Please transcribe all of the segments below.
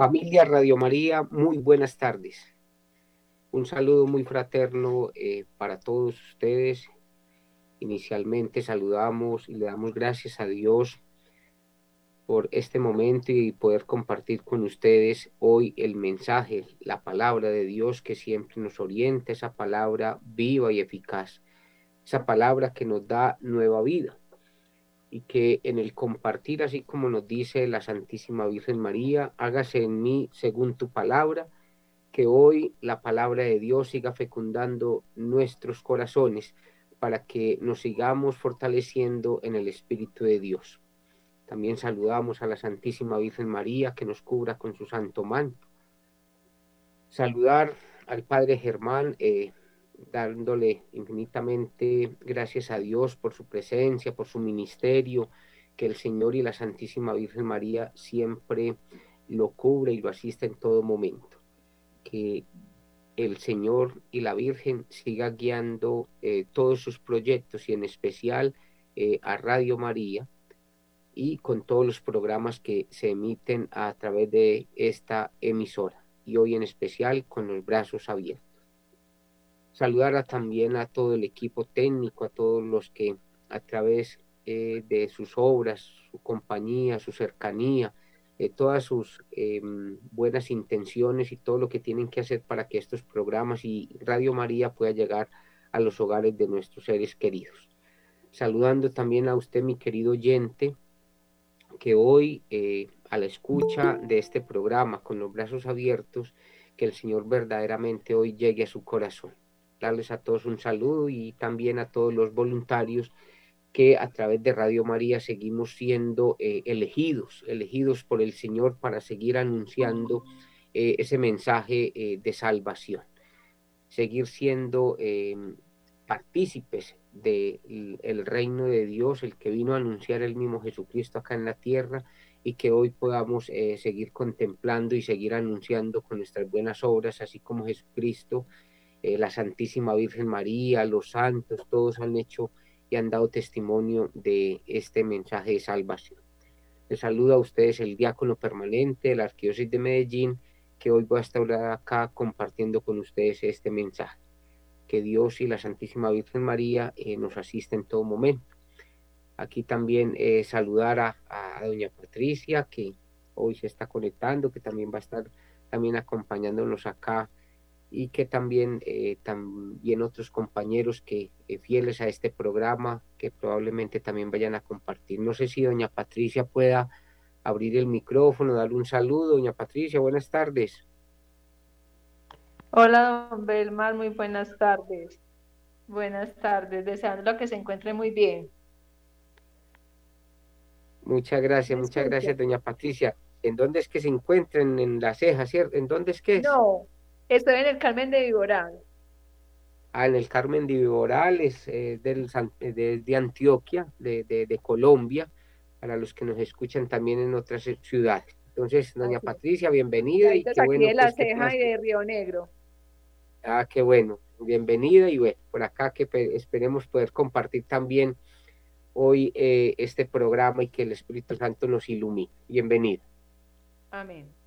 Familia Radio María, muy buenas tardes. Un saludo muy fraterno eh, para todos ustedes. Inicialmente saludamos y le damos gracias a Dios por este momento y poder compartir con ustedes hoy el mensaje, la palabra de Dios que siempre nos orienta, esa palabra viva y eficaz, esa palabra que nos da nueva vida y que en el compartir, así como nos dice la Santísima Virgen María, hágase en mí según tu palabra, que hoy la palabra de Dios siga fecundando nuestros corazones para que nos sigamos fortaleciendo en el Espíritu de Dios. También saludamos a la Santísima Virgen María que nos cubra con su santo manto. Saludar al Padre Germán, eh, dándole infinitamente gracias a Dios por su presencia, por su ministerio, que el Señor y la Santísima Virgen María siempre lo cubre y lo asiste en todo momento. Que el Señor y la Virgen siga guiando eh, todos sus proyectos y en especial eh, a Radio María y con todos los programas que se emiten a través de esta emisora y hoy en especial con los brazos abiertos. Saludar también a todo el equipo técnico, a todos los que a través eh, de sus obras, su compañía, su cercanía, eh, todas sus em, buenas intenciones y todo lo que tienen que hacer para que estos programas y Radio María pueda llegar a los hogares de nuestros seres queridos. Saludando también a usted, mi querido oyente, que hoy eh, a la escucha de este programa con los brazos abiertos, que el Señor verdaderamente hoy llegue a su corazón darles a todos un saludo y también a todos los voluntarios que a través de Radio María seguimos siendo eh, elegidos, elegidos por el Señor para seguir anunciando eh, ese mensaje eh, de salvación, seguir siendo partícipes del reino de Dios, el que vino a anunciar el mismo Jesucristo acá en la tierra y que hoy podamos seguir contemplando y seguir anunciando con nuestras buenas obras, así como Jesucristo eh, la Santísima Virgen María, los santos, todos han hecho y han dado testimonio de este mensaje de salvación. Les saluda a ustedes el diácono permanente de la Arquidiócesis de Medellín, que hoy voy a estar acá compartiendo con ustedes este mensaje. Que Dios y la Santísima Virgen María eh, nos asisten en todo momento. Aquí también eh, saludar a, a, doña Patricia, que hoy se está conectando, que también va a estar también acompañándonos acá y que también, eh, también otros compañeros que eh, fieles a este programa que probablemente también vayan a compartir. No sé si doña Patricia pueda abrir el micrófono, darle un saludo. Doña Patricia, buenas tardes. Hola, don Belmar, muy buenas tardes. Buenas tardes, deseando que se encuentre muy bien. Muchas gracias, muchas gracias, doña Patricia. ¿En dónde es que se encuentran? En la ceja, ¿cierto? ¿En dónde es que es? No, Estoy en el Carmen de Viboral. Ah, en el Carmen de Viboral, es eh, del, de, Antioquia, de, de, Colombia, para los que nos escuchan también en otras ciudades. Entonces, doña Patricia, bienvenida. Y qué aquí de La pues, Ceja y de Río Negro. Ah, qué bueno, bienvenida y bueno, por acá que esperemos poder compartir también hoy eh, este programa y que el Espíritu Santo nos ilumine. Bienvenida. Amén.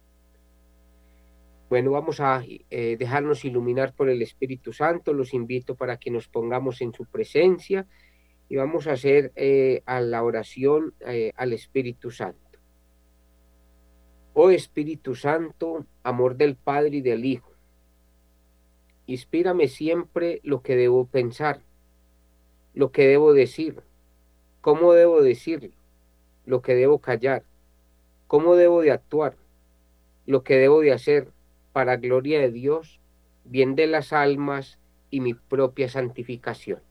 Bueno, vamos a eh, dejarnos iluminar por el Espíritu Santo. Los invito para que nos pongamos en su presencia y vamos a hacer eh, a la oración eh, al Espíritu Santo. Oh Espíritu Santo, amor del Padre y del Hijo, inspírame siempre lo que debo pensar, lo que debo decir, cómo debo decirlo, lo que debo callar, cómo debo de actuar, lo que debo de hacer para gloria de Dios, bien de las almas y mi propia santificación.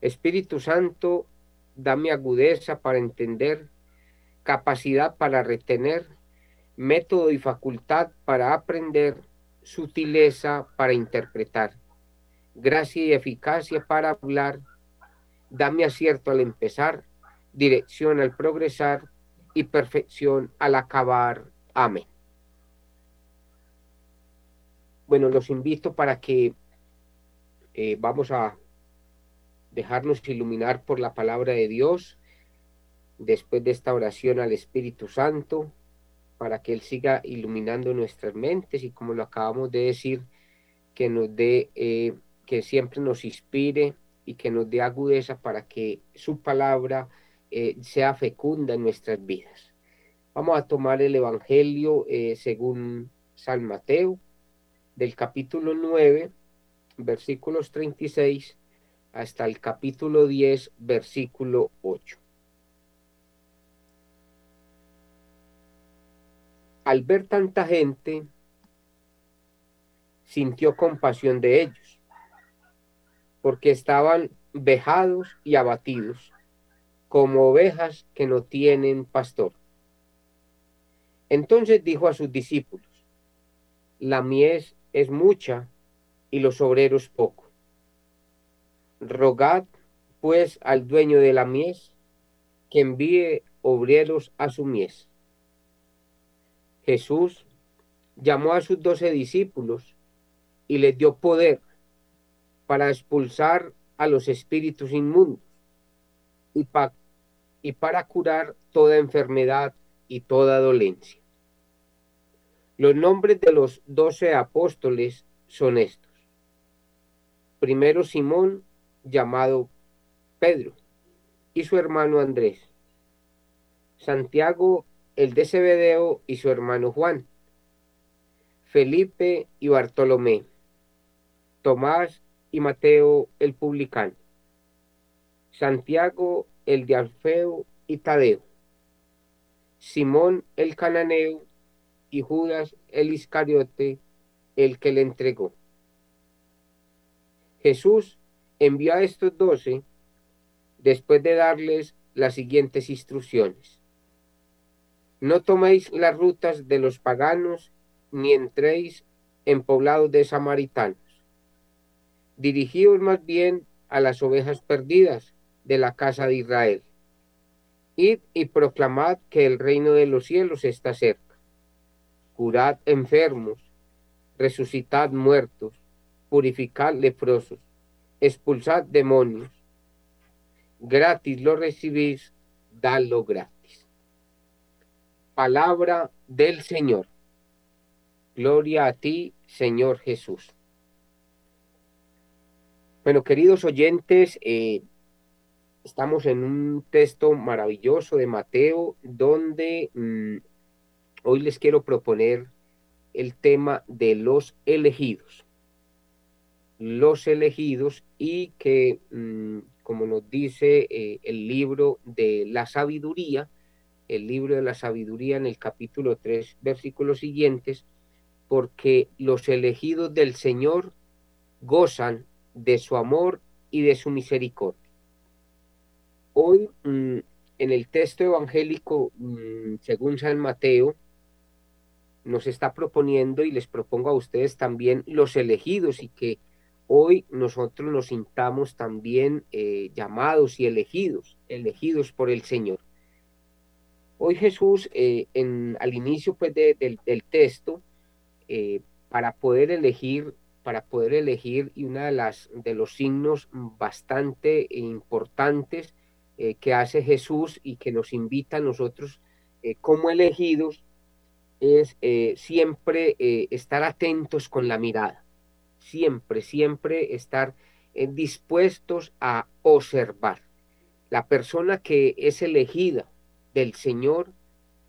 Espíritu Santo, dame agudeza para entender, capacidad para retener, método y facultad para aprender, sutileza para interpretar, gracia y eficacia para hablar, dame acierto al empezar, dirección al progresar y perfección al acabar. Amén bueno, los invito para que eh, vamos a dejarnos iluminar por la palabra de Dios después de esta oración al Espíritu Santo para que Él siga iluminando nuestras mentes y como lo acabamos de decir, que nos dé, eh, que siempre nos inspire y que nos dé agudeza para que su palabra eh, sea fecunda en nuestras vidas. Vamos a tomar el Evangelio según San Mateo, del capítulo 9, versículos 36 hasta el capítulo 10, versículo 8. Al ver tanta gente, sintió compasión de ellos, porque estaban vejados y abatidos, como ovejas que no tienen pastor. Entonces dijo a sus discípulos, la mies es mucha y los obreros pocos. Rogad pues al dueño de la mies que envíe obreros a su mies. Jesús llamó a sus doce discípulos y les dio poder para expulsar a los espíritus inmundos y, y para curar toda enfermedad y toda dolencia. Los nombres de los doce apóstoles son estos. Primero Simón, llamado Pedro, y su hermano Andrés. Santiago, el de Zebedeo, y su hermano Juan. Felipe y Bartolomé. Tomás y Mateo, el publicano. Santiago, el de Alfeo y Tadeo. Simón, el cananeo, y Judas, el Iscariote, el que le entregó. Jesús envió a estos doce después de darles las siguientes instrucciones. No toméis las rutas de los paganos, ni entréis en poblados de samaritanos. Dirigíos más bien a las ovejas perdidas de la casa de Israel. Id y proclamad que el reino de los cielos está cerca curad enfermos, resucitad muertos, purificad leprosos, expulsad demonios. Gratis lo recibís, dadlo gratis. Palabra del Señor. Gloria a ti, Señor Jesús. Bueno, queridos oyentes, eh, estamos en un texto maravilloso de Mateo donde mm, Hoy les quiero proponer el tema de los elegidos. Los elegidos y que, mm, como nos dice eh, el libro de la sabiduría, el libro de la sabiduría en el capítulo 3, versículos siguientes, porque los elegidos del Señor gozan de su amor y de su misericordia. Hoy, mm, en el texto evangélico, mm, según San Mateo, nos está proponiendo y les propongo a ustedes también los elegidos y que hoy nosotros nos sintamos también eh, llamados y elegidos, elegidos por el Señor. Hoy Jesús, eh, en, al inicio pues, del, texto, eh, para poder elegir, para poder elegir, y una de las de los signos bastante importantes que hace Jesús y que nos invita a nosotros como elegidos, es eh, siempre eh, estar atentos con la mirada, siempre, siempre estar eh, dispuestos a observar. La persona que es elegida del Señor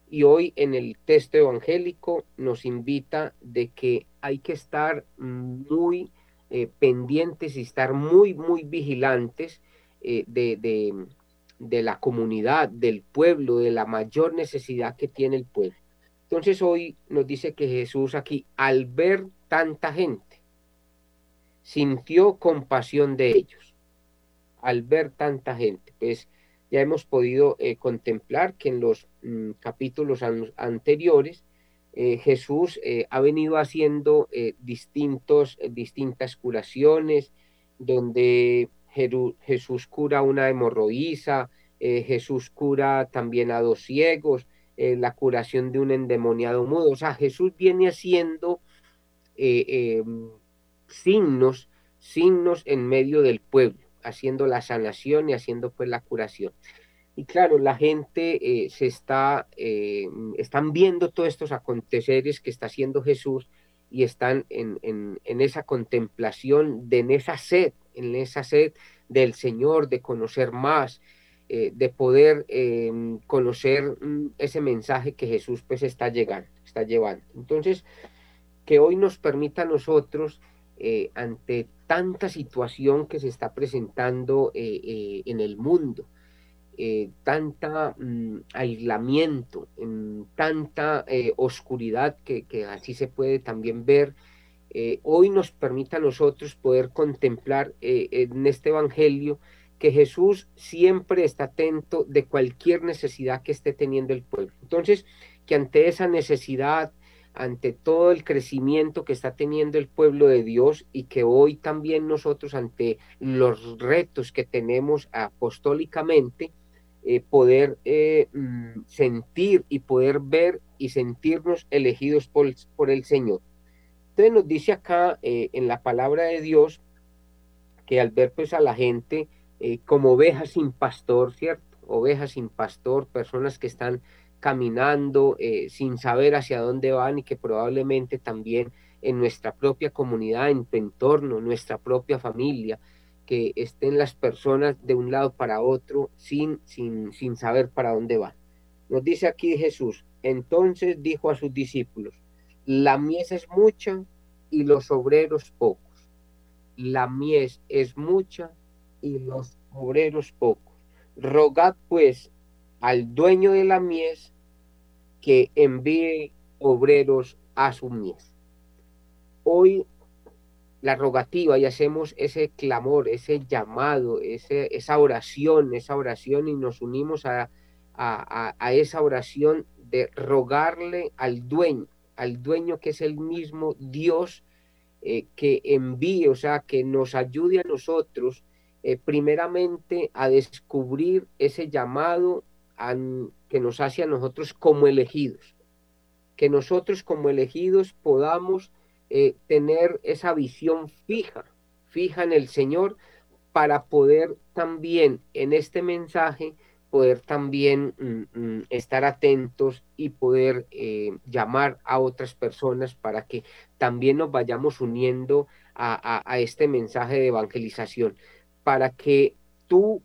y hoy en el texto evangélico nos invita de que hay que estar muy pendientes y estar muy, muy vigilantes de, de la comunidad, del pueblo, de la mayor necesidad que tiene el pueblo entonces hoy nos dice que Jesús aquí, al ver tanta gente, sintió compasión de ellos. Al ver tanta gente, pues ya hemos podido eh, contemplar que en los mm, capítulos anteriores eh, Jesús eh, ha venido haciendo distintos, distintas curaciones, donde Jesús cura una hemorroísa, Jesús cura también a dos ciegos, eh, la curación de un endemoniado mudo. O sea, Jesús viene haciendo eh, em, signos, signos en medio del pueblo, haciendo la sanación y haciendo pues la curación. Y claro, la gente eh, se está, eh, están viendo todos estos aconteceres que está haciendo Jesús y están en, en, esa contemplación, de, en esa sed, en esa sed del Señor, de conocer más, eh, de poder conocer mm, ese mensaje que Jesús pues está llegando, está llevando. Entonces, que hoy nos permita a nosotros, ante tanta situación que se está presentando en el mundo, eh, tanta mm, aislamiento, en tanta eh, oscuridad que, así se puede también ver, eh, hoy nos permite a nosotros poder contemplar en este Evangelio que Jesús siempre está atento de cualquier necesidad que esté teniendo el pueblo. Entonces, que ante esa necesidad, ante todo el crecimiento que está teniendo el pueblo de Dios y que hoy también nosotros ante los retos que tenemos apostólicamente, eh, poder eh, mm, sentir y poder ver y sentirnos elegidos por, el Señor. Entonces nos dice acá eh, en la palabra de Dios que al ver pues a la gente como ovejas sin pastor, ¿cierto? Ovejas sin pastor, personas que están caminando sin saber hacia dónde van y que probablemente también en nuestra propia comunidad, en tu entorno, nuestra propia familia, que estén las personas de un lado para otro sin, sin, sin saber para dónde van. Nos dice aquí Jesús, entonces dijo a sus discípulos, la mies es mucha y los obreros pocos. La mies es mucha y los obreros pocos. Rogad pues al dueño de la mies que envíe obreros a su mies. Hoy la rogativa y hacemos ese clamor, ese llamado, ese, esa oración, esa oración y nos unimos a, a, esa oración de rogarle al dueño, al dueño que es el mismo Dios eh, que envíe, o sea, que nos ayude a nosotros eh, primeramente a descubrir ese llamado que nos hace a nosotros como elegidos, que nosotros como elegidos podamos eh, tener esa visión fija, fija en el Señor, para poder también en este mensaje, poder también mm, mm, estar atentos y poder eh, llamar a otras personas para que también nos vayamos uniendo a, a este mensaje de evangelización, para que tú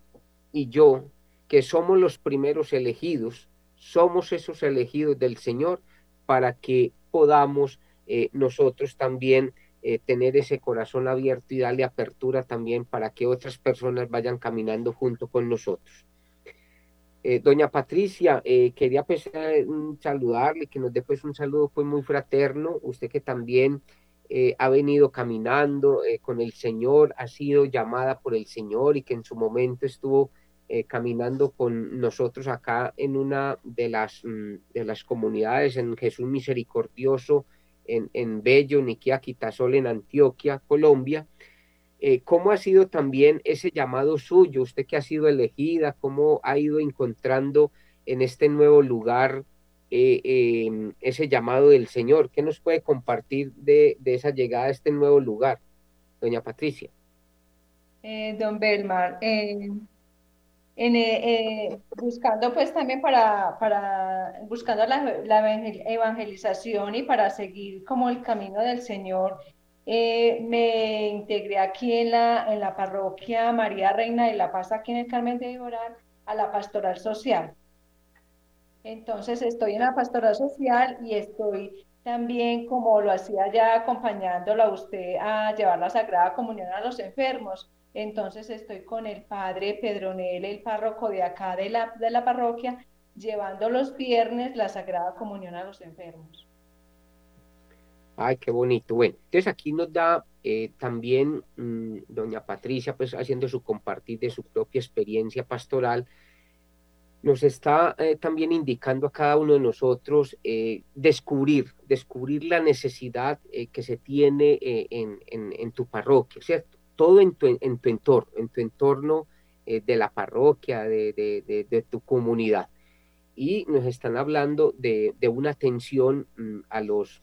y yo, que somos los primeros elegidos, somos esos elegidos del Señor, para que podamos eh, nosotros también eh, tener ese corazón abierto y darle apertura también para que otras personas vayan caminando junto con nosotros. Eh, doña Patricia, quería pues, saludarle, que nos dé pues un saludo pues muy fraterno, usted que también ha venido caminando con el Señor, ha sido llamada por el Señor y que en su momento estuvo caminando con nosotros acá en una de las, mm, de las comunidades en Jesús Misericordioso en, en Bello, Niquia, Quitasol, en Antioquia, Colombia. Eh, ¿Cómo ha sido también ese llamado suyo? Usted que ha sido elegida, ¿cómo ha ido encontrando en este nuevo lugar eh, em, ese llamado del Señor? ¿Qué nos puede compartir de, de esa llegada a este nuevo lugar, doña Patricia? Eh, don Belmar, en, eh, eh, buscando pues también para, para buscando la, evangelización y para seguir como el camino del Señor, eh, me integré aquí en la, en la parroquia María Reina de la Paz, aquí en el Carmen de Iboral, a la pastoral social. Entonces estoy en la pastoral social y estoy también, como lo hacía ya, acompañándola usted a llevar la Sagrada Comunión a los enfermos entonces estoy con el padre Pedronel, el párroco de acá de la, de la parroquia, llevando los viernes la Sagrada Comunión a los enfermos. Ay, qué bonito. Bueno, entonces aquí nos da eh, también mm, doña Patricia, pues haciendo su compartir de su propia experiencia pastoral, nos está eh, también indicando a cada uno de nosotros eh, descubrir, descubrir la necesidad que se tiene en, en, en, tu parroquia, ¿cierto? todo en tu, en tu entorno, en tu entorno eh, de la parroquia, de, de, de, tu comunidad. Y nos están hablando de, una atención mm, a los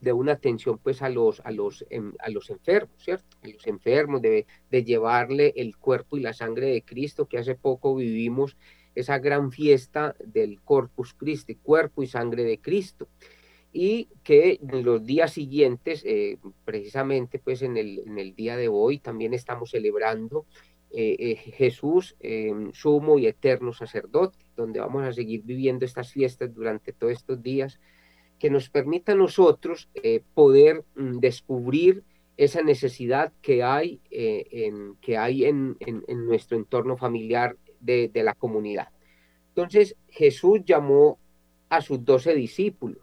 de una atención pues a los a los em, a los enfermos, ¿cierto? A los enfermos de llevarle el cuerpo y la sangre de Cristo que hace poco vivimos esa gran fiesta del Corpus Christi, cuerpo y sangre de Cristo y que en los días siguientes, eh, precisamente pues en el, en el, día de hoy, también estamos celebrando eh, eh, Jesús, sumo y eterno sacerdote, donde vamos a seguir viviendo estas fiestas durante todos estos días, que nos permita a nosotros poder mm, descubrir esa necesidad que hay, en, que hay en, en, en, nuestro entorno familiar de, la comunidad. Entonces Jesús llamó a sus doce discípulos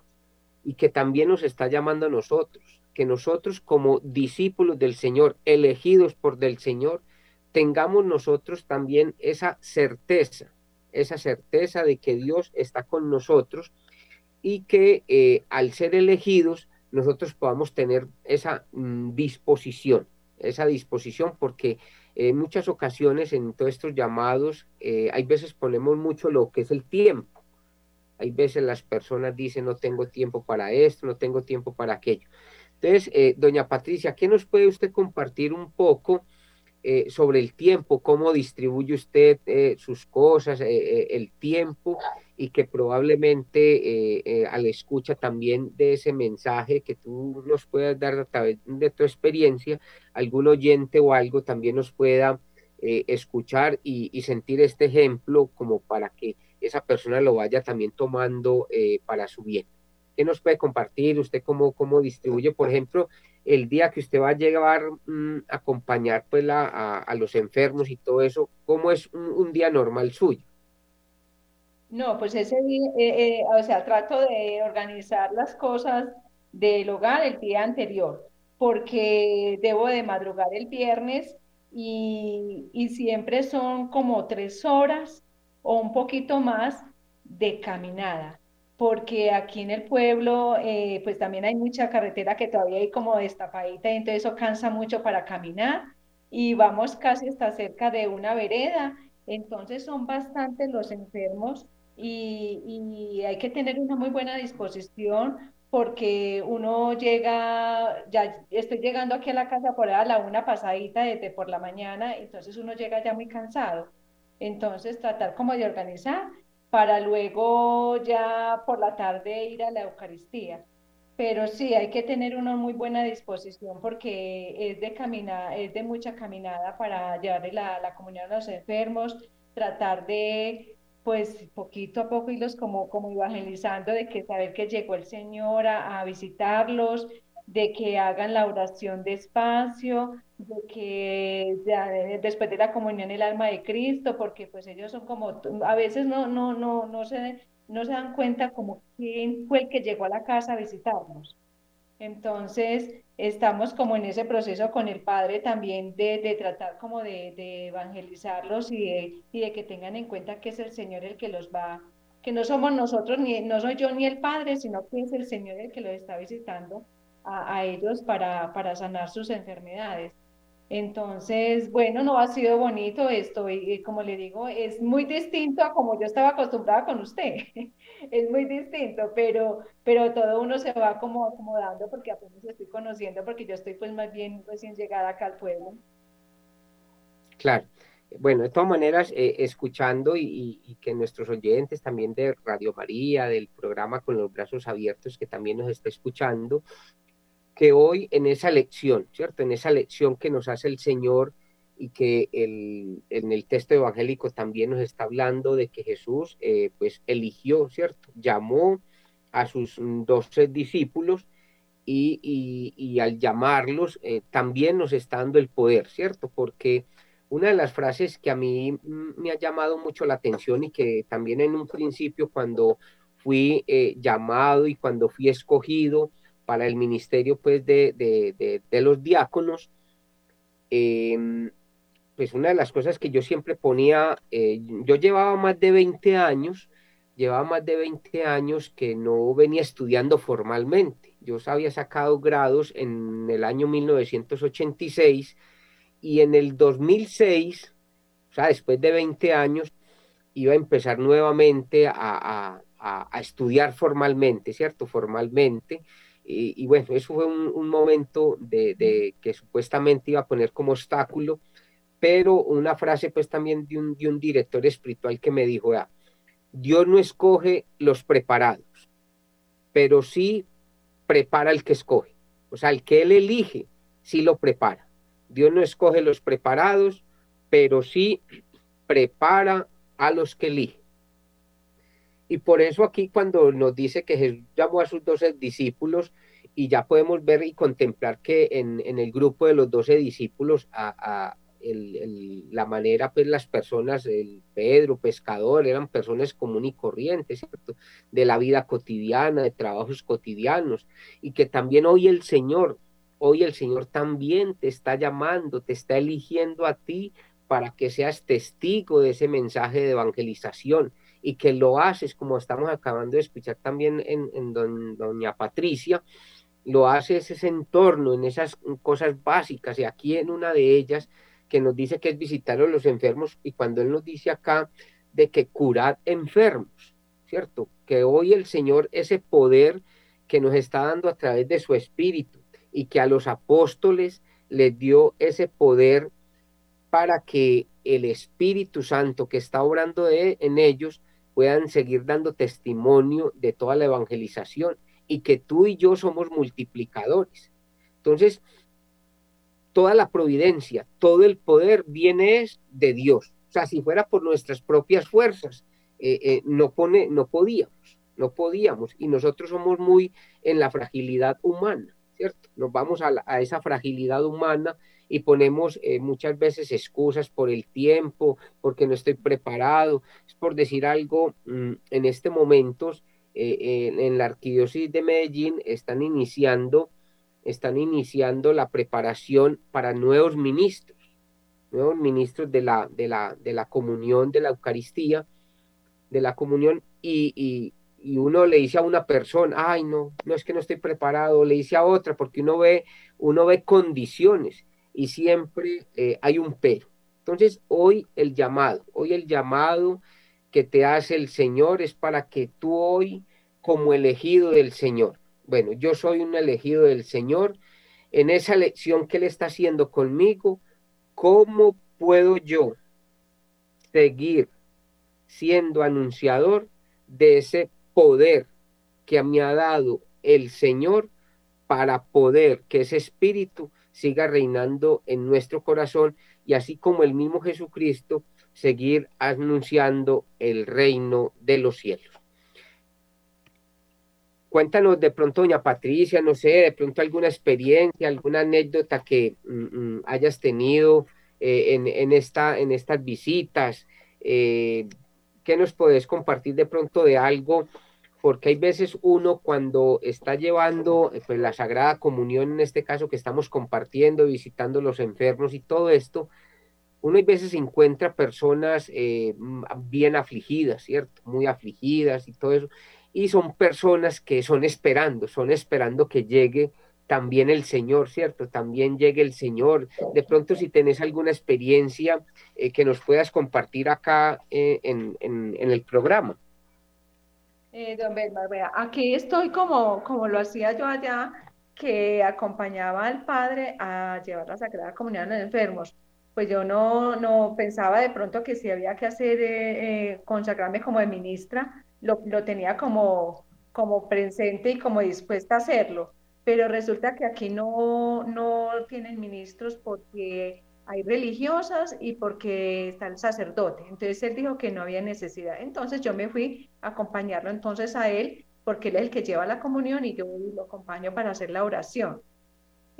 y que también nos está llamando a nosotros, que nosotros como discípulos del Señor, elegidos por del Señor, tengamos nosotros también esa certeza, esa certeza de que Dios está con nosotros y que eh, al ser elegidos nosotros podamos tener esa mm, disposición, esa disposición porque en muchas ocasiones en todos estos llamados eh, hay veces ponemos mucho lo que es el tiempo hay veces las personas dicen, no tengo tiempo para esto, no tengo tiempo para aquello. Entonces, eh, doña Patricia, ¿qué nos puede usted compartir un poco eh, sobre el tiempo? ¿Cómo distribuye usted sus cosas, el tiempo? Y que probablemente al escucha también de ese mensaje que tú nos puedas dar a través de tu experiencia, algún oyente o algo también nos pueda escuchar y sentir este ejemplo como para que esa persona lo vaya también tomando eh, para su bien. ¿Qué nos puede compartir? ¿Usted cómo, cómo distribuye, por ejemplo, el día que usted va a llevar mm, a acompañar pues, a, los enfermos y todo eso? ¿Cómo es un, día normal suyo? No, pues ese día, eh, eh, o sea, trato de organizar las cosas del hogar el día anterior, porque debo de madrugar el viernes y, y siempre son como tres horas o un poquito más de caminada, porque aquí en el pueblo eh, pues también hay mucha carretera que todavía hay como destapadita y entonces eso cansa mucho para caminar y vamos casi hasta cerca de una vereda, entonces son bastantes los enfermos y, y hay que tener una muy buena disposición porque uno llega, ya estoy llegando aquí a la casa por a la una pasadita desde por la mañana, entonces uno llega ya muy cansado. Entonces, tratar como de organizar para luego ya por la tarde ir a la Eucaristía. Pero sí, hay que tener una muy buena disposición porque es de caminar, es de mucha caminada para llevarle la, la comunión a los enfermos, tratar de pues poquito a poco irlos como, como evangelizando, de que saber que llegó el Señor a, a visitarlos, de que hagan la oración despacio, de que después de la comunión el alma de Cristo, porque pues ellos son como, a veces no, no, no, no, se, no se dan cuenta como quién fue el que llegó a la casa a visitarnos. Entonces, estamos como en ese proceso con el Padre también de, de tratar como de, de evangelizarlos y de, y de que tengan en cuenta que es el Señor el que los va, que no somos nosotros, ni, no soy yo ni el Padre, sino que es el Señor el que los está visitando a, ellos para, para sanar sus enfermedades. Entonces, bueno, no ha sido bonito esto y, como le digo, es muy distinto a como yo estaba acostumbrada con usted. es muy distinto, pero, pero todo uno se va como acomodando porque apenas estoy conociendo, porque yo estoy pues más bien recién llegada acá al pueblo. Claro. Bueno, de todas maneras, eh, escuchando y, y, que nuestros oyentes también de Radio María, del programa Con los Brazos Abiertos, que también nos está escuchando, que hoy en esa lección, ¿cierto? En esa lección que nos hace el Señor y que el, en el texto evangélico también nos está hablando de que Jesús eh, pues eligió, ¿cierto? Llamó a sus doce discípulos y, y, al llamarlos eh, también nos está dando el poder, ¿cierto? Porque una de las frases que a mí me ha llamado mucho la atención y que también en un principio cuando fui eh, llamado y cuando fui escogido, para el ministerio pues de, de, de, los diáconos, em, pues una de las cosas que yo siempre ponía, eh, yo llevaba más de 20 años, llevaba más de 20 años que no venía estudiando formalmente. Yo había sacado grados en el año 1986 y en el 2006, o sea, después de 20 años, iba a empezar nuevamente a, a, a estudiar formalmente, ¿cierto? Formalmente. Y, bueno, eso fue un, momento de, que supuestamente iba a poner como obstáculo, pero una frase pues también de un, de un director espiritual que me dijo, Dios no escoge los preparados, pero sí prepara el que escoge. O sea, el que él elige, sí lo prepara. Dios no escoge los preparados, pero sí prepara a los que elige. Y por eso aquí cuando nos dice que Jesús llamó a sus doce discípulos, y ya podemos ver y contemplar que en, en el grupo de los doce discípulos a, la manera, pues las personas, el Pedro, pescador, eran personas común y corrientes, ¿cierto? De la vida cotidiana, de trabajos cotidianos, y que también hoy el Señor, hoy el Señor también te está llamando, te está eligiendo a ti para que seas testigo de ese mensaje de evangelización y que lo haces, como estamos acabando de escuchar también en, en doña Patricia, lo hace ese entorno, en esas cosas básicas, y aquí en una de ellas que nos dice que es visitar a los enfermos, y cuando Él nos dice acá de que curad enfermos, ¿cierto? Que hoy el Señor, ese poder que nos está dando a través de su Espíritu, y que a los apóstoles les dio ese poder para que el Espíritu Santo que está obrando en ellos puedan seguir dando testimonio de toda la evangelización y que tú y yo somos multiplicadores. Entonces, toda la providencia, todo el poder viene de Dios. O sea, si fuera por nuestras propias fuerzas, eh, eh, no, pone, no podíamos, no podíamos. Y nosotros somos muy en la fragilidad humana, ¿cierto? Nos vamos a, esa fragilidad humana y ponemos eh, muchas veces excusas por el tiempo, porque no estoy preparado. Es por decir algo, mm, en este momento en, la arquidiócesis de Medellín están iniciando, están iniciando la preparación para nuevos ministros, nuevos ministros de la, de la, de la comunión, de la Eucaristía, de la comunión, y, y, uno le dice a una persona, ay no, no es que no estoy preparado, le dice a otra, porque uno ve, uno ve condiciones y siempre eh, hay un pero. Entonces, hoy el llamado, hoy el llamado que te hace el Señor es para que tú hoy, como elegido del Señor, bueno, yo soy un elegido del Señor, en esa lección que Él está haciendo conmigo, ¿cómo puedo yo seguir siendo anunciador de ese poder que me ha dado el Señor para poder que ese espíritu siga reinando en nuestro corazón y así como el mismo Jesucristo seguir anunciando el reino de los cielos. Cuéntanos de pronto, doña Patricia, no sé, de pronto alguna experiencia, alguna anécdota que mm, mm, hayas tenido eh, en, esta, en estas visitas. Eh, ¿Qué nos podés compartir de pronto de algo? Porque hay veces uno cuando está llevando eh, pues, la Sagrada Comunión, en este caso que estamos compartiendo, visitando los enfermos y todo esto, uno a veces encuentra personas bien afligidas, ¿cierto? Muy afligidas y todo eso. Y son personas que son esperando, son esperando que llegue también el Señor, ¿cierto? También llegue el Señor. De pronto, si tenés alguna experiencia eh, que nos puedas compartir acá eh, en, el programa. don Belmar, vea, aquí estoy como, como lo hacía yo allá, que acompañaba al Padre a llevar la Sagrada Comunión a los enfermos pues yo no, no pensaba de pronto que si había que hacer, eh, eh, consagrarme como de ministra, lo, lo, tenía como, como presente y como dispuesta a hacerlo. Pero resulta que aquí no, no tienen ministros porque hay religiosas y porque está el sacerdote. Entonces él dijo que no había necesidad. Entonces yo me fui a acompañarlo entonces a él porque él es el que lleva la comunión y yo lo acompaño para hacer la oración.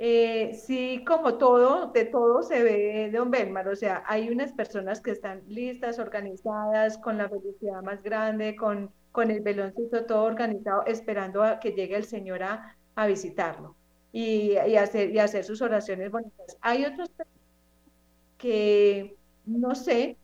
Eh, sí, como todo, de todo se ve Don Belmar, o sea, hay unas personas que están listas, organizadas, con la felicidad más grande, con, con el veloncito todo organizado, esperando a que llegue el Señor a, a visitarlo y, y, hacer, y hacer sus oraciones bonitas. Hay otros que, no sé,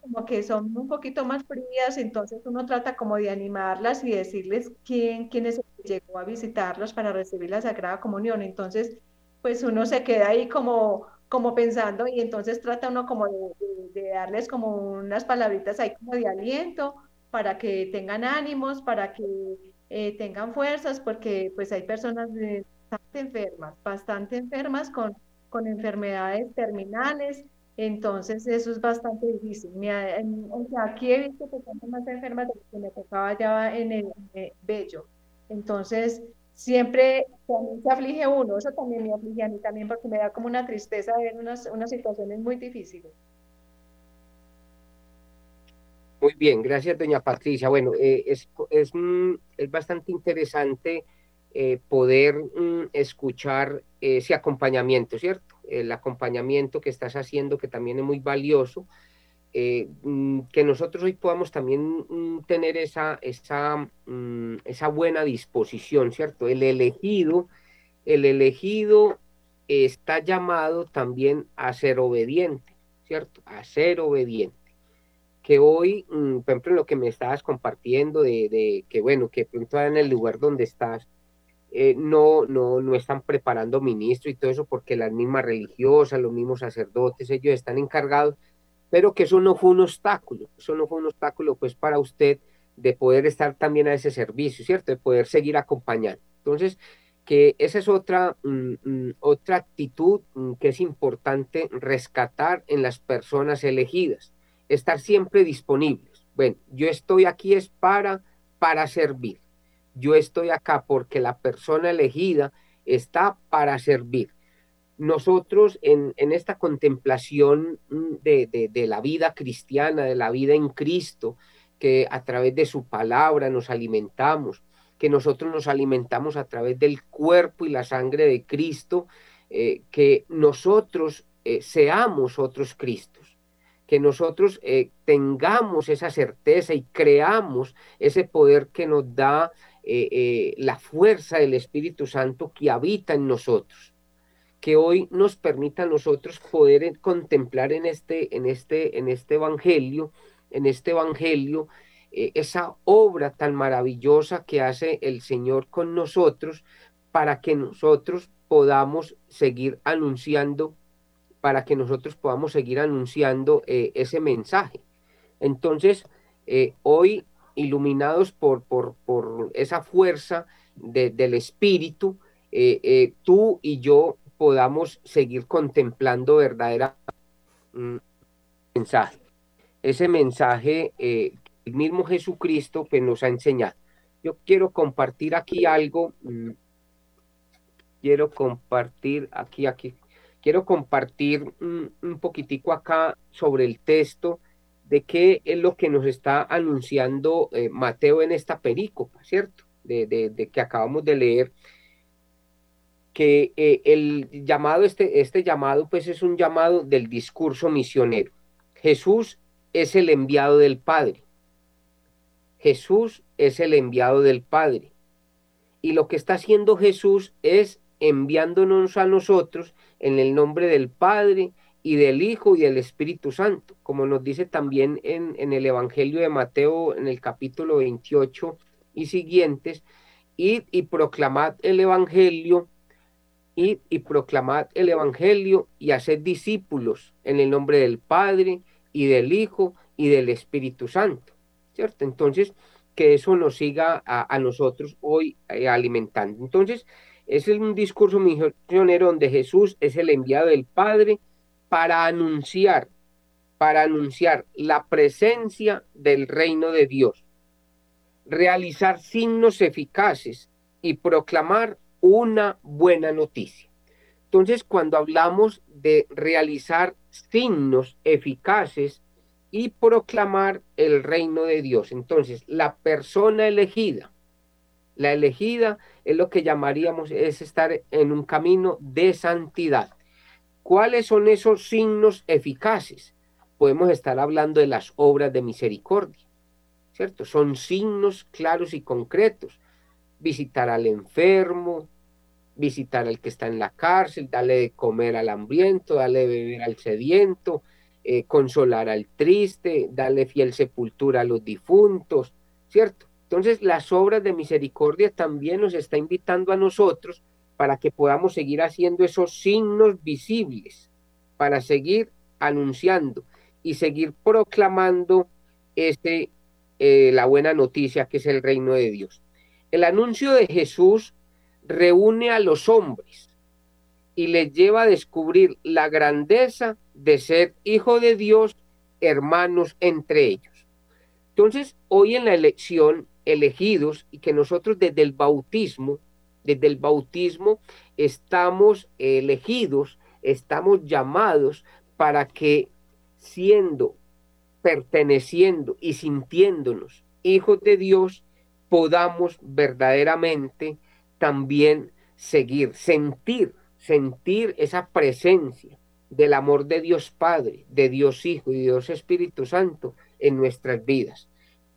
como que son un poquito más frías, entonces uno trata como de animarlas y decirles quién, quién es el que llegó a visitarlos para recibir la Sagrada Comunión. Entonces, pues uno se queda ahí como, como pensando y entonces trata uno como de, darles como unas palabritas ahí como de aliento para que tengan ánimos, para que eh, tengan fuerzas, porque pues hay personas bastante enfermas, bastante enfermas con, con enfermedades terminales, Entonces, eso es bastante difícil. aquí he visto personas más enfermas de lo que me tocaba ya en el, bello. Entonces, siempre también se aflige uno, eso también me aflige a mí también porque me da como una tristeza ver unas, unas situaciones muy difíciles. Muy bien, gracias doña Patricia. Bueno, eh, es, es, es, bastante interesante eh, poder mm, escuchar ese acompañamiento, ¿cierto? El acompañamiento que estás haciendo, que también es muy valioso, eh, mm, que nosotros hoy podamos también mm, tener esa, esa, esa buena disposición, ¿cierto? El elegido, el elegido está llamado también a ser obediente, ¿cierto? A ser obediente que hoy, mm, por ejemplo, lo que me estabas compartiendo de, que, bueno, que pronto en el lugar donde estás, eh, no, no, no están preparando ministro y todo eso porque las mismas religiosas, los mismos sacerdotes, ellos están encargados, pero que eso no fue un obstáculo, eso no fue un obstáculo pues para usted de poder estar también a ese servicio, ¿cierto? De poder seguir acompañando. Entonces, que esa es otra, mm, mm, otra actitud que es importante rescatar en las personas elegidas estar siempre disponibles. Bueno, yo estoy aquí es para, para servir. Yo estoy acá porque la persona elegida está para servir. Nosotros en, esta contemplación mm, de, de la vida cristiana, de la vida en Cristo, que a través de su palabra nos alimentamos, que nosotros nos alimentamos a través del cuerpo y la sangre de Cristo, eh, que nosotros eh, seamos otros Cristos que nosotros eh, tengamos esa certeza y creamos ese poder que nos da la fuerza del Espíritu Santo que habita en nosotros. Que hoy nos permita a nosotros poder contemplar en este, en este, en este evangelio, en este evangelio, esa obra tan maravillosa que hace el Señor con nosotros para que nosotros podamos seguir anunciando para que nosotros podamos seguir anunciando eh, ese mensaje. Entonces, eh, hoy, iluminados por, por, por esa fuerza del Espíritu, eh, tú y yo podamos seguir contemplando verdadera mm, mensaje. Ese mensaje el mismo Jesucristo pues, nos ha enseñado. Yo quiero compartir aquí algo. Mm, quiero compartir aquí, aquí, quiero compartir un, poquitico acá sobre el texto de qué es lo que nos está anunciando eh, Mateo en esta perícopa, ¿cierto? De, que acabamos de leer, que eh, el llamado, este, este llamado, pues es un llamado del discurso misionero. Jesús es el enviado del Padre. Jesús es el enviado del Padre. Y lo que está haciendo Jesús es enviándonos a nosotros en el nombre del Padre y del Hijo y del Espíritu Santo, como nos dice también en, en el Evangelio de Mateo en el capítulo 28 y siguientes, id y proclamad el Evangelio, y proclamad el Evangelio y haced discípulos en el nombre del Padre y del Hijo y del Espíritu Santo, ¿cierto? Entonces, que eso nos siga a, nosotros hoy eh, alimentando. Entonces, es un discurso misionero donde Jesús es el enviado del Padre para anunciar, para anunciar la presencia del reino de Dios, realizar signos eficaces y proclamar una buena noticia. Entonces, cuando hablamos de realizar signos eficaces y proclamar el reino de Dios, entonces la persona elegida, la elegida es lo que llamaríamos, es estar en un camino de santidad. ¿Cuáles son esos signos eficaces? Podemos estar hablando de las obras de misericordia, ¿cierto? Son signos claros y concretos. Visitar al enfermo, visitar al que está en la cárcel, darle de comer al hambriento, darle de beber al sediento, eh, consolar al triste, darle fiel sepultura a los difuntos, ¿cierto? Entonces, las obras de misericordia también nos está invitando a nosotros para que podamos seguir haciendo esos signos visibles, para seguir anunciando y seguir proclamando este, eh, la buena noticia que es el reino de Dios. El anuncio de Jesús reúne a los hombres y les lleva a descubrir la grandeza de ser hijo de Dios, hermanos entre ellos. Entonces, hoy en la elección, elegidos y que nosotros desde el bautismo, desde el bautismo estamos elegidos, estamos llamados para que siendo, perteneciendo y sintiéndonos hijos de Dios, podamos verdaderamente también seguir, sentir, sentir esa presencia del amor de Dios Padre, de Dios Hijo y Dios Espíritu Santo en nuestras vidas,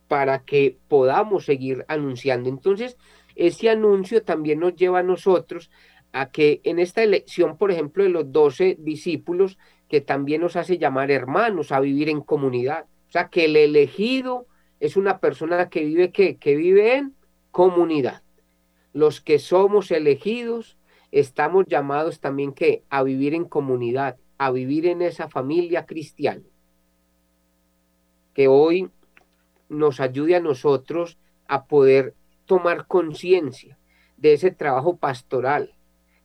para que podamos seguir anunciando. Entonces, ese anuncio también nos lleva a nosotros a que en esta elección, por ejemplo, de los doce discípulos, que también nos hace llamar hermanos a vivir en comunidad. O sea, que el elegido es una persona que vive, que, vive en comunidad. Los que somos elegidos estamos llamados también que a vivir en comunidad, a vivir en esa familia cristiana. Que hoy nos ayude a nosotros a poder tomar conciencia de ese trabajo pastoral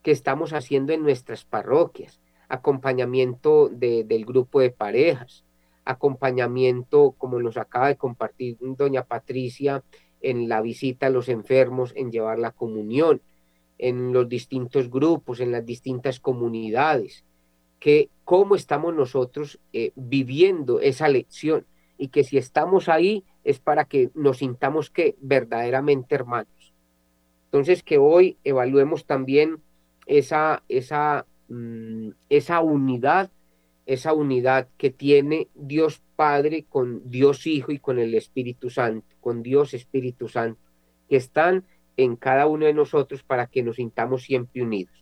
que estamos haciendo en nuestras parroquias, acompañamiento del grupo de parejas, acompañamiento, como nos acaba de compartir doña Patricia, en la visita a los enfermos, en llevar la comunión, en los distintos grupos, en las distintas comunidades, que cómo estamos nosotros eh, viviendo esa lección y que si estamos ahí es para que nos sintamos que verdaderamente hermanos. Entonces que hoy evaluemos también esa, esa, mm, esa unidad, esa unidad que tiene Dios Padre con Dios Hijo y con el Espíritu Santo, con Dios Espíritu Santo, que están en cada uno de nosotros para que nos sintamos siempre unidos.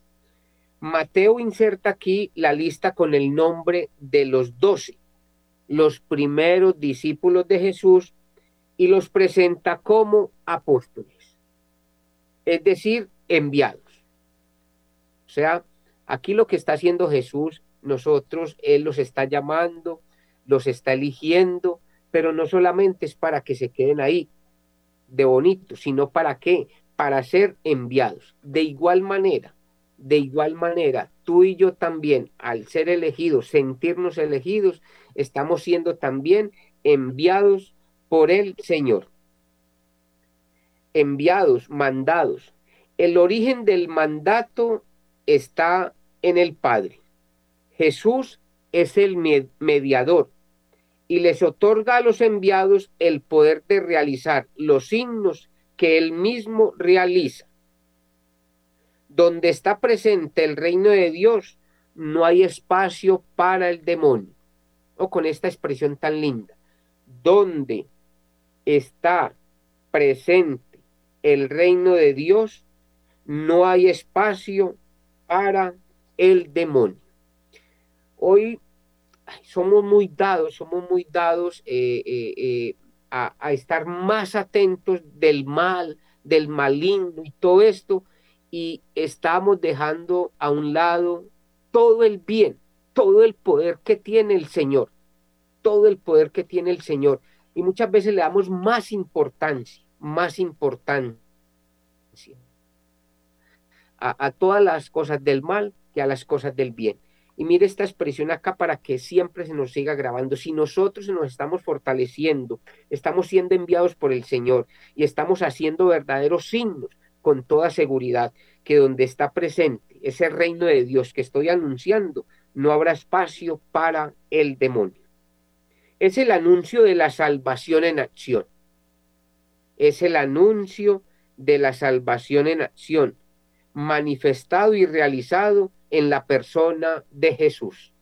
Mateo inserta aquí la lista con el nombre de los doce, los primeros discípulos de Jesús, y los presenta como apóstoles, es decir, enviados. O sea, aquí lo que está haciendo Jesús, nosotros, Él los está llamando, los está eligiendo, pero no solamente es para que se queden ahí de bonito, sino para qué, para ser enviados. De igual manera, de igual manera, tú y yo también, al ser elegidos, sentirnos elegidos, estamos siendo también enviados por el Señor. Enviados, mandados. El origen del mandato está en el Padre. Jesús es el mediador y les otorga a los enviados el poder de realizar los signos que él mismo realiza. Donde está presente el reino de Dios, no hay espacio para el demonio. O con esta expresión tan linda, donde está presente el reino de Dios, no hay espacio para el demonio. Hoy somos muy dados, somos muy dados eh, eh, eh a, estar más atentos del mal, del maligno y todo esto, y estamos dejando a un lado todo el bien, todo el poder que tiene el Señor, todo el poder que tiene el Señor. Y muchas veces le damos más importancia, más importancia a, a todas las cosas del mal que a las cosas del bien. Y mire esta expresión acá para que siempre se nos siga grabando. Si nosotros nos estamos fortaleciendo, estamos siendo enviados por el Señor y estamos haciendo verdaderos signos con toda seguridad que donde está presente ese reino de Dios que estoy anunciando, no habrá espacio para el demonio. Es el anuncio de la salvación en acción. Es el anuncio de la salvación en acción, manifestado y realizado en la persona de Jesús.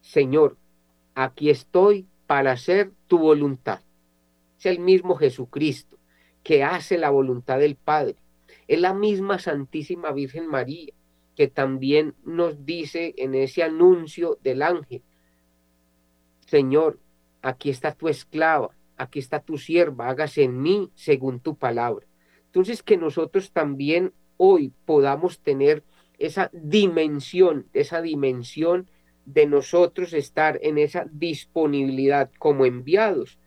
Señor, aquí estoy para hacer tu voluntad. Es el mismo Jesucristo que hace la voluntad del Padre. Es la misma Santísima Virgen María que también nos dice en ese anuncio del ángel, Señor, aquí está tu esclava, aquí está tu sierva, hágase en mí según tu palabra. Entonces que nosotros también hoy podamos tener esa dimensión, esa dimensión de nosotros estar en esa disponibilidad como enviados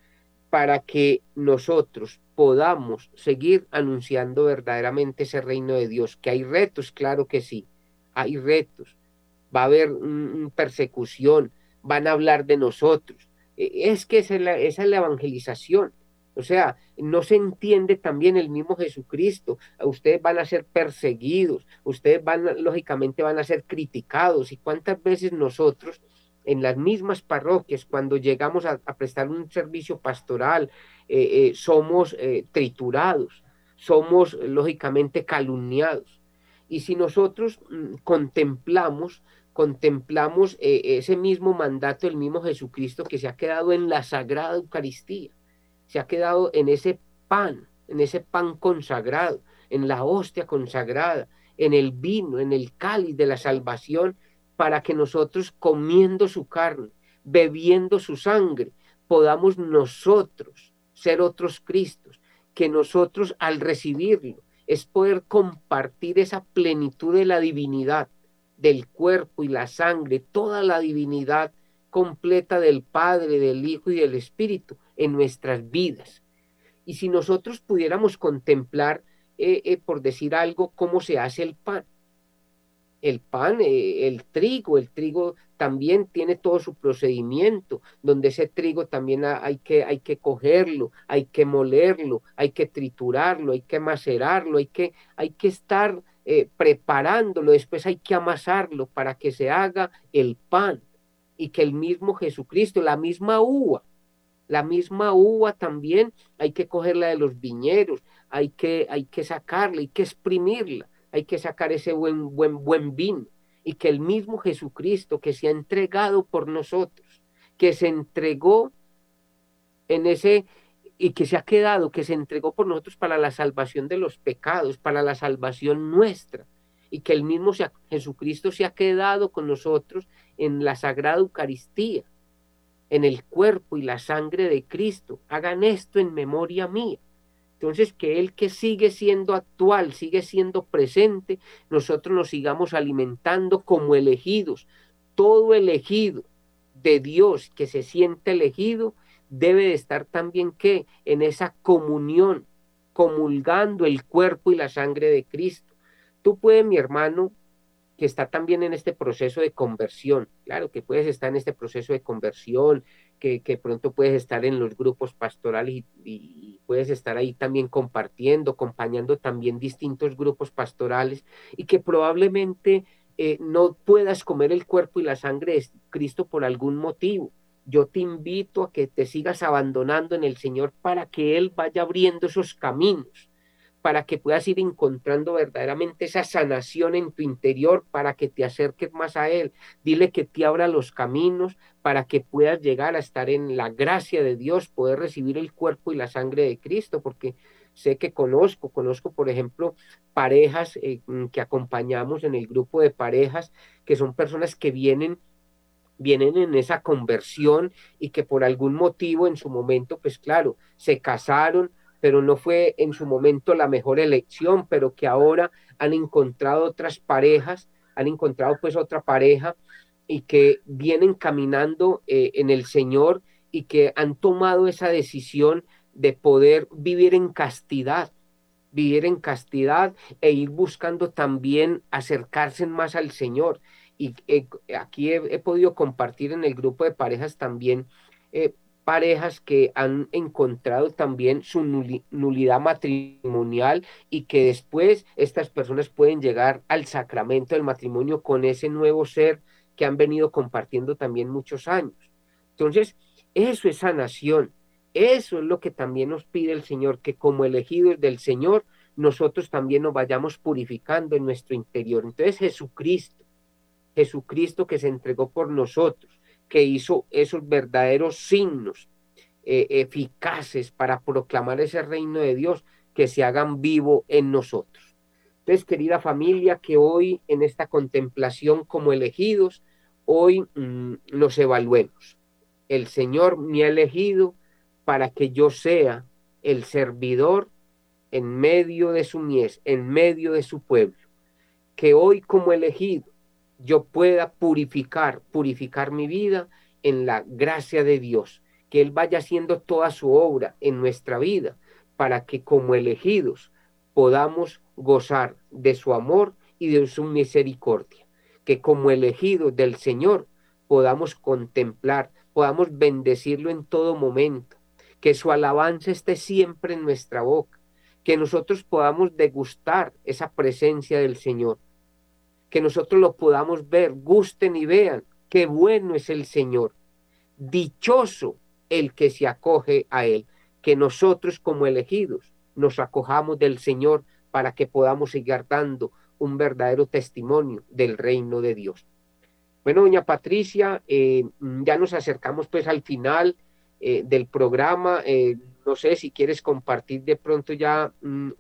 para que nosotros podamos seguir anunciando verdaderamente ese reino de Dios, que hay retos, claro que sí, hay retos, va a haber persecución, van a hablar de nosotros. E, es que esa es la evangelización. O sea, no se entiende también el mismo Jesucristo. Ustedes van a ser perseguidos, ustedes van, lógicamente, van a ser criticados. ¿Y cuántas veces nosotros, en las mismas parroquias, cuando llegamos a, prestar un servicio pastoral, eh, eh, somos eh, triturados, somos, lógicamente, calumniados? Y si nosotros mm, contemplamos, contemplamos ese mismo mandato del mismo Jesucristo que se ha quedado en la Sagrada Eucaristía, se ha quedado en ese pan, en ese pan consagrado, en la hostia consagrada, en el vino, en el cáliz de la salvación, para que nosotros comiendo su carne, bebiendo su sangre, podamos nosotros ser otros Cristos, que nosotros al recibirlo es poder compartir esa plenitud de la divinidad, del cuerpo y la sangre, toda la divinidad completa del Padre, del Hijo y del Espíritu, en nuestras vidas. Y si nosotros pudiéramos contemplar, eh, eh, por decir algo, cómo se hace el pan. El pan, eh, el trigo, el trigo también tiene todo su procedimiento, donde ese trigo también hay que, hay que cogerlo, hay que molerlo, hay que triturarlo, hay que macerarlo, hay que, hay que estar preparándolo, después hay que amasarlo para que se haga el pan y que el mismo Jesucristo, la misma uva, la misma uva también hay que cogerla de los viñeros, hay que, hay que sacarla, hay que exprimirla, hay que sacar ese buen, buen, buen vino. Y que el mismo Jesucristo que se ha entregado por nosotros, que se entregó en ese y que se ha quedado, que se entregó por nosotros para la salvación de los pecados, para la salvación nuestra, y que el mismo Jesucristo se ha quedado con nosotros en la Sagrada Eucaristía, en el cuerpo y la sangre de Cristo. Hagan esto en memoria mía. Entonces, que Él que sigue siendo actual, sigue siendo presente, nosotros nos sigamos alimentando como elegidos. Todo elegido de Dios que se siente elegido debe de estar también que en esa comunión, comulgando el cuerpo y la sangre de Cristo. Tú puedes, mi hermano, que está también en este proceso de conversión. Claro, que puedes estar en este proceso de conversión, que, pronto puedes estar en los grupos pastorales y, puedes estar ahí también compartiendo, acompañando también distintos grupos pastorales y que probablemente eh, no puedas comer el cuerpo y la sangre de Cristo por algún motivo. Yo te invito a que te sigas abandonando en el Señor para que Él vaya abriendo esos caminos para que puedas ir encontrando verdaderamente esa sanación en tu interior, para que te acerques más a Él. Dile que te abra los caminos para que puedas llegar a estar en la gracia de Dios, poder recibir el cuerpo y la sangre de Cristo, porque sé que conozco, conozco por ejemplo parejas eh, mm, que acompañamos en el grupo de parejas, que son personas que vienen vienen en esa conversión y que por algún motivo en su momento, pues claro, se casaron, pero no fue en su momento la mejor elección, pero que ahora han encontrado otras parejas, han encontrado pues otra pareja y que vienen caminando eh, en el Señor y que han tomado esa decisión de poder vivir en castidad, vivir en castidad e ir buscando también acercarse más al Señor. Y eh, aquí he, podido compartir en el grupo de parejas también eh, parejas que han encontrado también su nulidad matrimonial y que después estas personas pueden llegar al sacramento del matrimonio con ese nuevo ser que han venido compartiendo también muchos años. Entonces, eso es sanación. Eso es lo que también nos pide el Señor, que como elegidos del Señor, nosotros también nos vayamos purificando en nuestro interior. Entonces, Jesucristo, Jesucristo que se entregó por nosotros, que hizo esos verdaderos signos eh, eficaces para proclamar ese reino de Dios que se hagan vivo en nosotros. Entonces, querida familia, que hoy en esta contemplación como elegidos, hoy mm, nos evaluemos. El Señor me ha elegido para que yo sea el servidor en medio de su mies, en medio de su pueblo. Que hoy como elegido yo pueda purificar, purificar mi vida en la gracia de Dios, que Él vaya haciendo toda su obra en nuestra vida, para que como elegidos podamos gozar de su amor y de su misericordia. que como elegidos del Señor podamos contemplar, podamos bendecirlo en todo momento, que su alabanza esté siempre en nuestra boca, que nosotros podamos degustar esa presencia del Señor, que nosotros lo podamos ver, gusten y vean qué bueno es el Señor, dichoso el que se acoge a Él, que nosotros como elegidos nos acojamos del Señor para que podamos seguir dando un verdadero testimonio del reino de Dios. Bueno, doña Patricia, eh, ya nos acercamos pues al final eh, del programa. Eh, no sé si quieres compartir de pronto ya mm,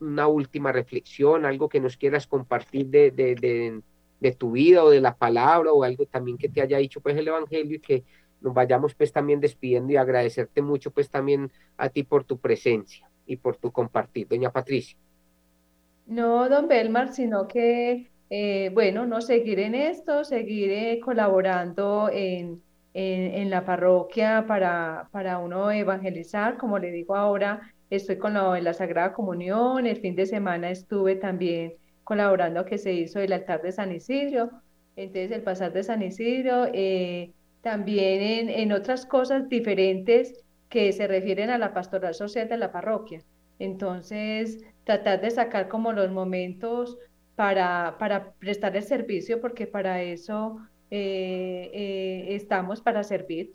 una última reflexión, algo que nos quieras compartir de, de, de, tu vida o de la palabra o algo también que te haya dicho pues el Evangelio y que nos vayamos pues también despidiendo y agradecerte mucho pues también a ti por tu presencia y por tu compartir. Doña Patricia. No, don Belmar, sino que, eh, bueno, no seguir en esto, seguir colaborando en, en, la parroquia para, para uno evangelizar, como le digo ahora, estoy con en la Sagrada Comunión, el fin de semana estuve también colaborando que se hizo el altar de San Isidro, entonces el pasar de San Isidro, eh, también en, en otras cosas diferentes que se refieren a la pastoral social de la parroquia. Entonces, tratar de sacar como los momentos para, para prestar el servicio, porque para eso eh, eh, estamos, para servir.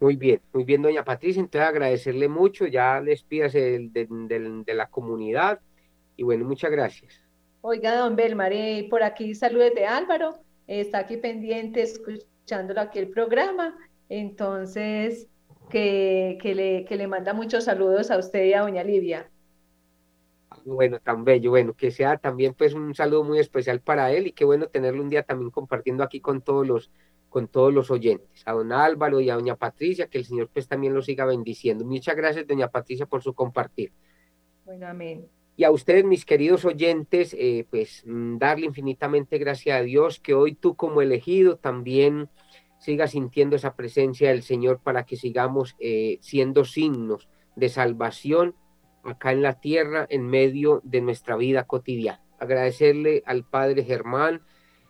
Muy bien, muy bien, doña Patricia. Entonces, agradecerle mucho. Ya les pidas de, de, la comunidad. Y bueno, muchas gracias. Oiga, don Belmar, eh, por aquí saludos de Álvaro. está aquí pendiente, escuchándolo aquí el programa. Entonces, que, que, le, que le manda muchos saludos a usted y a doña Livia. Bueno, tan bello, bueno, que sea también pues un saludo muy especial para él y qué bueno tenerlo un día también compartiendo aquí con todos los con todos los oyentes, a don Álvaro y a doña Patricia, que el Señor pues también los siga bendiciendo. Muchas gracias, doña Patricia, por su compartir. Bueno, amén. Y a ustedes, mis queridos oyentes, eh, pues mm, darle infinitamente gracias a Dios que hoy tú como elegido también siga sintiendo esa presencia del Señor para que sigamos eh, siendo signos de salvación acá en la tierra en medio de nuestra vida cotidiana. Agradecerle al Padre Germán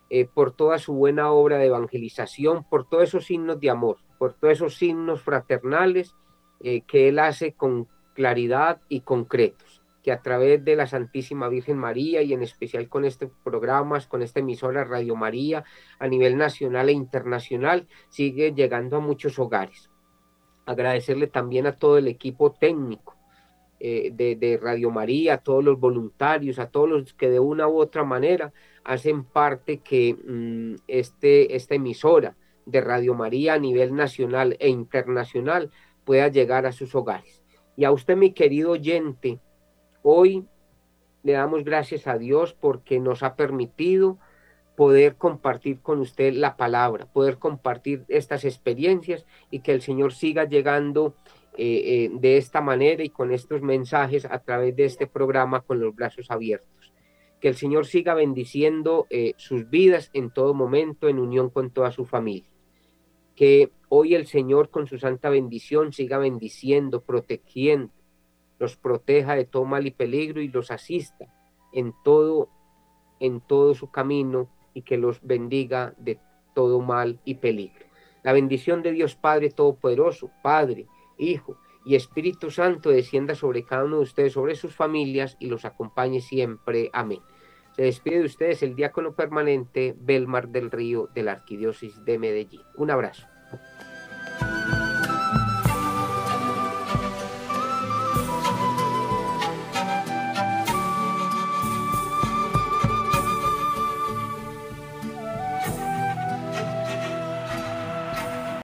eh, por toda su buena obra de evangelización, por todos esos signos de amor, por todos esos signos fraternales eh, que él hace con claridad y concretos que a través de la Santísima Virgen María y en especial con estos programas, con esta emisora Radio María a nivel nacional e internacional, sigue llegando a muchos hogares. Agradecerle también a todo el equipo técnico eh, de, Radio María, a todos los voluntarios, a todos los que de una u otra manera hacen parte que mm, este, esta emisora de Radio María a nivel nacional e internacional pueda llegar a sus hogares. Y a usted, mi querido oyente, Hoy le damos gracias a Dios porque nos ha permitido poder compartir con usted la palabra, poder compartir estas experiencias y que el Señor siga llegando eh, eh, de esta manera y con estos mensajes a través de este programa con los brazos abiertos. Que el Señor siga bendiciendo eh, sus vidas en todo momento en unión con toda su familia. Que hoy el Señor con su santa bendición siga bendiciendo, protegiendo, los proteja de todo mal y peligro y los asista en todo, en todo su camino y que los bendiga de todo mal y peligro. La bendición de Dios Padre Todopoderoso, Padre, Hijo y Espíritu Santo descienda sobre cada uno de ustedes, sobre sus familias y los acompañe siempre. Amén. Se despide de ustedes el diácono permanente Belmar del Río de la Arquidiócesis de Medellín. Un abrazo.